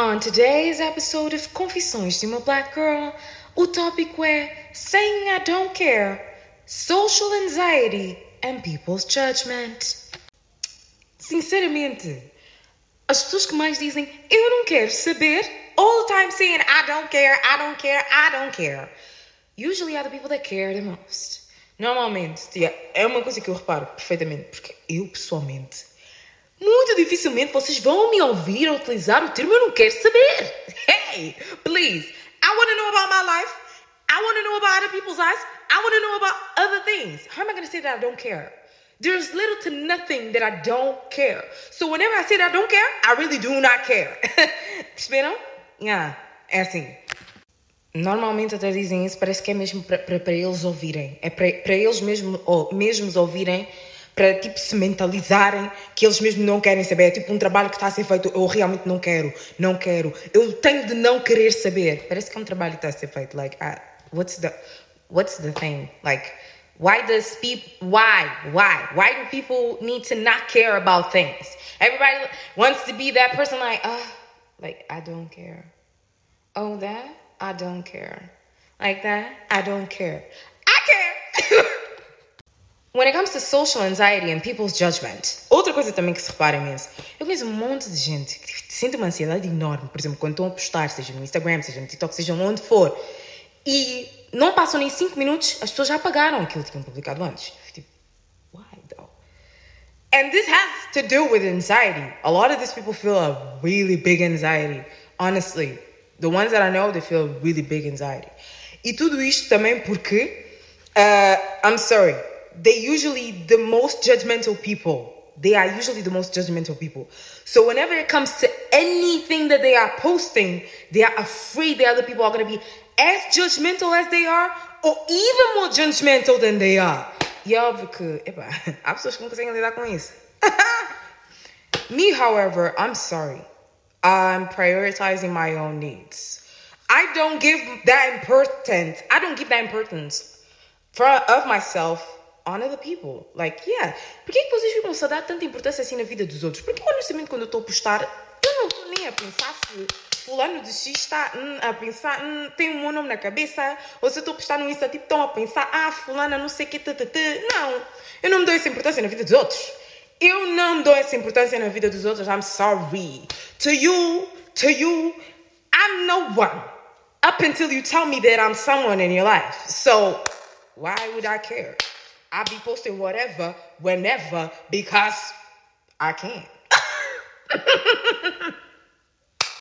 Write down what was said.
On today's episode of Confissões de uma Black Girl, o tópico é Saying I Don't Care, Social Anxiety and People's Judgment. Sinceramente, as pessoas que mais dizem eu não quero saber, all the time saying I don't care, I don't care, I don't care, usually are the people that care the most. Normalmente, é uma coisa que eu reparo perfeitamente, porque eu pessoalmente, muito dificilmente vocês vão me ouvir utilizar o termo eu não quero saber. Hey, please, I want to know about my life. I want to know about other people's lives. I want to know about other things. How am I going to say that I don't care? There's little to nothing that I don't care. So whenever I say that I don't care, I really do not care. Perceberam? Yeah, é assim. Normalmente até dizem isso, parece que é mesmo para, eles ouvirem. É para eles mesmo, ou, mesmos ouvirem, para tipo se mentalizarem que eles mesmo não querem saber. É tipo um trabalho que está a ser feito, eu realmente não quero, não quero. Eu tenho de não querer saber. Parece que é um trabalho que está a ser feito. Like, uh, what's the, what's the thing? Like, why does people, why, why? Why do people need to not care about things? Everybody wants to be that person like, uh, like, I don't care. Oh, that? I don't care. Like that, I don't care. I care! When it comes to social anxiety and people's judgment, outra coisa também que se repara imenso, eu conheço um monte de gente que sente uma ansiedade enorme, por exemplo, quando estão a postar, seja no Instagram, seja no TikTok, seja onde for, e não passam nem 5 minutos, as pessoas já apagaram aquilo que tinham publicado antes. Tipo, why though? And this has to do with anxiety. A lot of these people feel a really big anxiety, honestly. The ones that I know, they feel really big anxiety. E tudo isto também porque, uh, I'm sorry, they usually the most judgmental people. They are usually the most judgmental people. So whenever it comes to anything that they are posting, they are afraid the other people are going to be as judgmental as they are, or even more judgmental than they are. E óbvio que, epa, há pessoas que não conseguem lidar com isso. Me, however, I'm sorry. I'm prioritizing my own needs. I don't give that importance. I don't give that importance for, of myself on other people. Like, yeah. Por que, é que vocês ficam a dar tanta importância assim na vida dos outros? Porque honestamente quando eu estou a postar, eu não estou nem a pensar se fulano de X está hum, a pensar, hum, tem um nome na cabeça, ou se eu estou a postar no Insta, tipo, estão a pensar, ah, fulana não sei o que. Não, eu não me dou essa importância na vida dos outros. Eu não dou essa importância na vida dos outros. I'm sorry. To you, to you, I'm no one. Up until you tell me that I'm someone in your life. So, why would I care? I'll be posting whatever, whenever, because I can.